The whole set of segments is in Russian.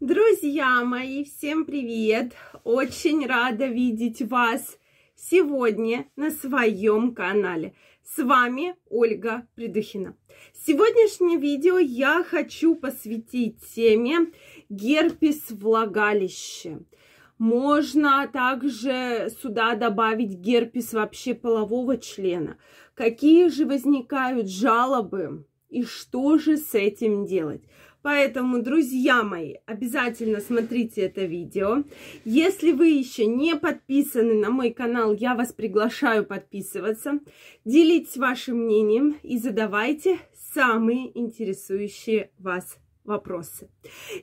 Друзья мои, всем привет! Очень рада видеть вас сегодня на своем канале. С вами Ольга Придухина. Сегодняшнее видео я хочу посвятить теме герпес влагалище. Можно также сюда добавить герпес вообще полового члена. Какие же возникают жалобы и что же с этим делать? Поэтому, друзья мои, обязательно смотрите это видео. Если вы еще не подписаны на мой канал, я вас приглашаю подписываться. Делитесь вашим мнением и задавайте самые интересующие вас вопросы.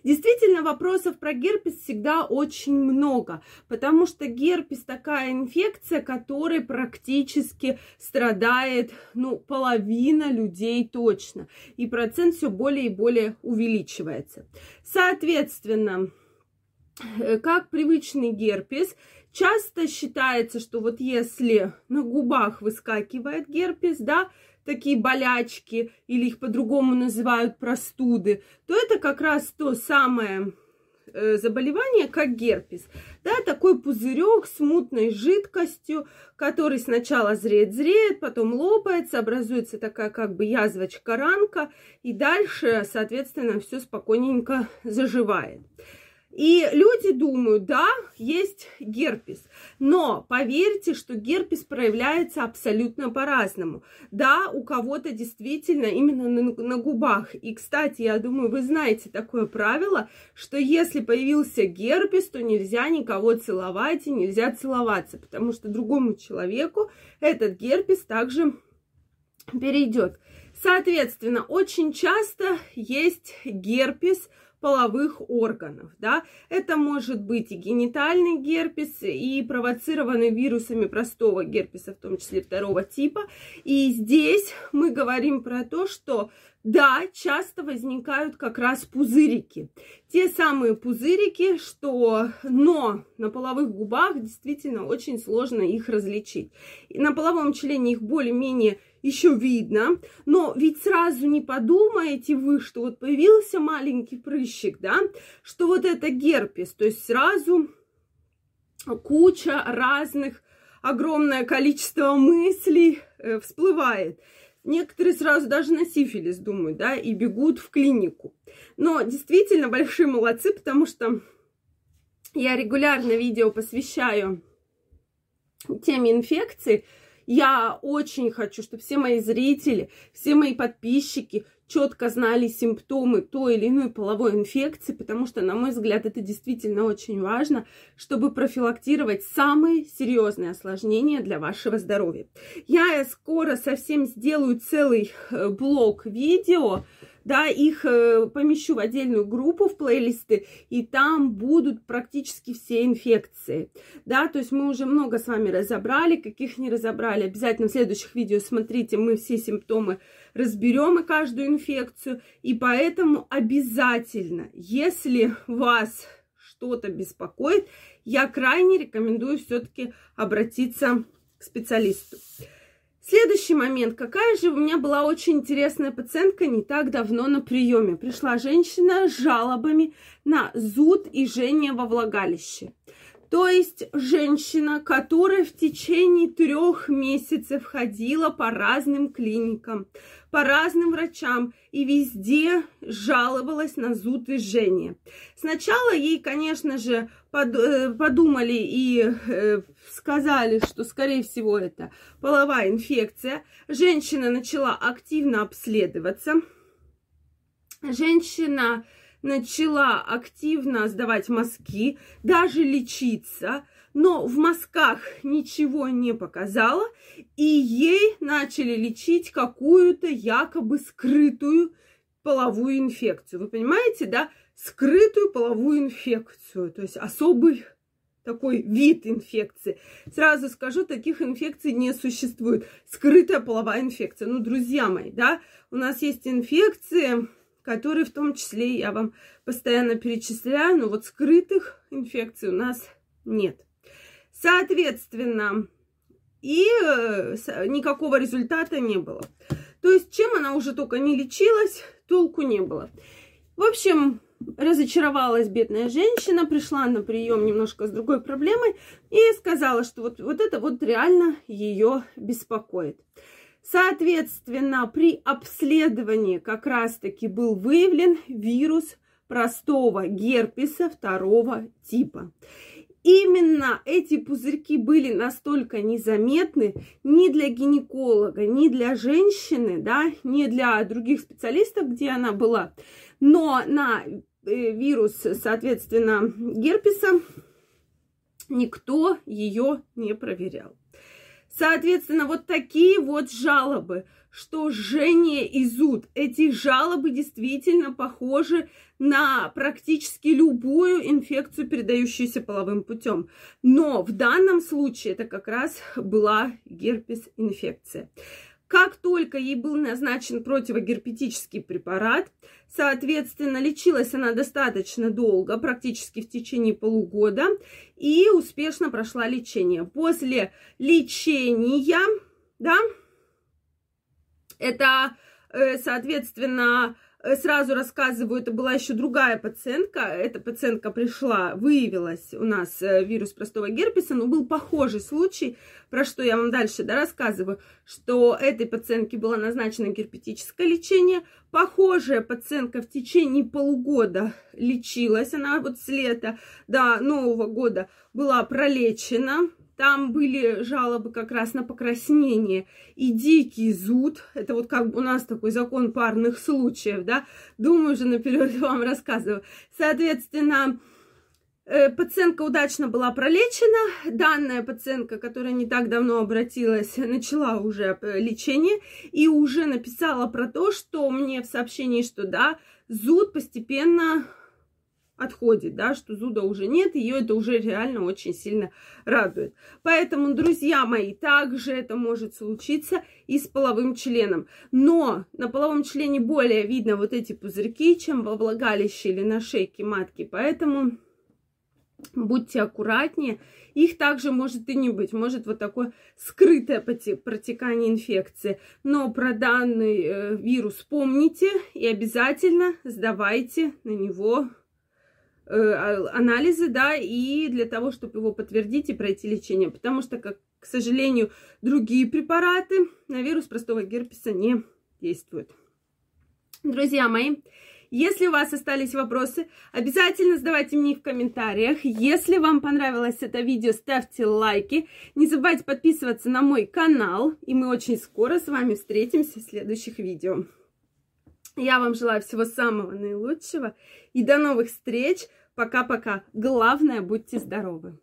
Действительно, вопросов про герпес всегда очень много, потому что герпес такая инфекция, которой практически страдает, ну, половина людей точно, и процент все более и более увеличивается. Соответственно, э, как привычный герпес, часто считается, что вот если на губах выскакивает герпес, да, такие болячки, или их по-другому называют простуды, то это как раз то самое э, заболевание, как герпес. Да, такой пузырек с мутной жидкостью, который сначала зреет-зреет, потом лопается, образуется такая как бы язвочка-ранка, и дальше, соответственно, все спокойненько заживает. И люди думают, да, есть герпес. Но поверьте, что герпес проявляется абсолютно по-разному. Да, у кого-то действительно именно на, на губах. И, кстати, я думаю, вы знаете такое правило, что если появился герпес, то нельзя никого целовать и нельзя целоваться, потому что другому человеку этот герпес также перейдет. Соответственно, очень часто есть герпес – половых органов, да. Это может быть и генитальный герпес, и провоцированный вирусами простого герпеса, в том числе второго типа. И здесь мы говорим про то, что да, часто возникают как раз пузырики. Те самые пузырики, что, но на половых губах действительно очень сложно их различить. И на половом члене их более-менее еще видно, но ведь сразу не подумаете вы, что вот появился маленький прыщик, да, что вот это герпес, то есть сразу куча разных, огромное количество мыслей э, всплывает. Некоторые сразу даже на сифилис думают, да, и бегут в клинику. Но действительно большие молодцы, потому что я регулярно видео посвящаю теме инфекции, я очень хочу, чтобы все мои зрители, все мои подписчики четко знали симптомы той или иной половой инфекции, потому что, на мой взгляд, это действительно очень важно, чтобы профилактировать самые серьезные осложнения для вашего здоровья. Я скоро совсем сделаю целый э, блок видео, да, их э, помещу в отдельную группу в плейлисты, и там будут практически все инфекции, да, то есть мы уже много с вами разобрали, каких не разобрали, обязательно в следующих видео смотрите, мы все симптомы разберем и каждую инфекцию, и поэтому обязательно, если вас что-то беспокоит, я крайне рекомендую все-таки обратиться к специалисту. Следующий момент. Какая же у меня была очень интересная пациентка не так давно на приеме. Пришла женщина с жалобами на зуд и жжение во влагалище. То есть женщина, которая в течение трех месяцев ходила по разным клиникам, по разным врачам и везде жаловалась на зуд и жжение. Сначала ей, конечно же, подумали и э, сказали, что, скорее всего, это половая инфекция. Женщина начала активно обследоваться. Женщина начала активно сдавать мазки, даже лечиться, но в мазках ничего не показала, и ей начали лечить какую-то якобы скрытую половую инфекцию. Вы понимаете, да? Скрытую половую инфекцию, то есть особый такой вид инфекции. Сразу скажу, таких инфекций не существует. Скрытая половая инфекция. Ну, друзья мои, да, у нас есть инфекции, которые в том числе я вам постоянно перечисляю, но вот скрытых инфекций у нас нет. Соответственно, и э, никакого результата не было. То есть, чем она уже только не лечилась, толку не было. В общем, разочаровалась бедная женщина, пришла на прием немножко с другой проблемой и сказала, что вот, вот это вот реально ее беспокоит. Соответственно, при обследовании как раз-таки был выявлен вирус простого герпеса второго типа. Именно эти пузырьки были настолько незаметны ни для гинеколога, ни для женщины, да, ни для других специалистов, где она была. Но на э, вирус, соответственно, герпеса никто ее не проверял. Соответственно, вот такие вот жалобы, что жжение и зуд. Эти жалобы действительно похожи на практически любую инфекцию, передающуюся половым путем. Но в данном случае это как раз была герпес-инфекция. Как только ей был назначен противогерпетический препарат, соответственно, лечилась она достаточно долго, практически в течение полугода, и успешно прошла лечение. После лечения, да, это, э, соответственно, сразу рассказываю, это была еще другая пациентка. Эта пациентка пришла, выявилась у нас э, вирус простого герпеса, но был похожий случай, про что я вам дальше да, рассказываю, что этой пациентке было назначено герпетическое лечение. Похожая пациентка в течение полугода лечилась, она вот с лета до Нового года была пролечена, там были жалобы как раз на покраснение и дикий зуд. Это вот как бы у нас такой закон парных случаев, да. Думаю, уже наперед вам рассказываю. Соответственно, э, Пациентка удачно была пролечена. Данная пациентка, которая не так давно обратилась, начала уже э, лечение и уже написала про то, что мне в сообщении, что да, зуд постепенно отходит, да, что зуда уже нет, ее это уже реально очень сильно радует. Поэтому, друзья мои, также это может случиться и с половым членом. Но на половом члене более видно вот эти пузырьки, чем во влагалище или на шейке матки. Поэтому будьте аккуратнее. Их также может и не быть. Может вот такое скрытое протекание инфекции. Но про данный э, вирус помните и обязательно сдавайте на него анализы, да, и для того, чтобы его подтвердить и пройти лечение. Потому что, как, к сожалению, другие препараты на вирус простого герпеса не действуют. Друзья мои, если у вас остались вопросы, обязательно задавайте мне их в комментариях. Если вам понравилось это видео, ставьте лайки. Не забывайте подписываться на мой канал. И мы очень скоро с вами встретимся в следующих видео. Я вам желаю всего самого наилучшего и до новых встреч. Пока-пока. Главное, будьте здоровы.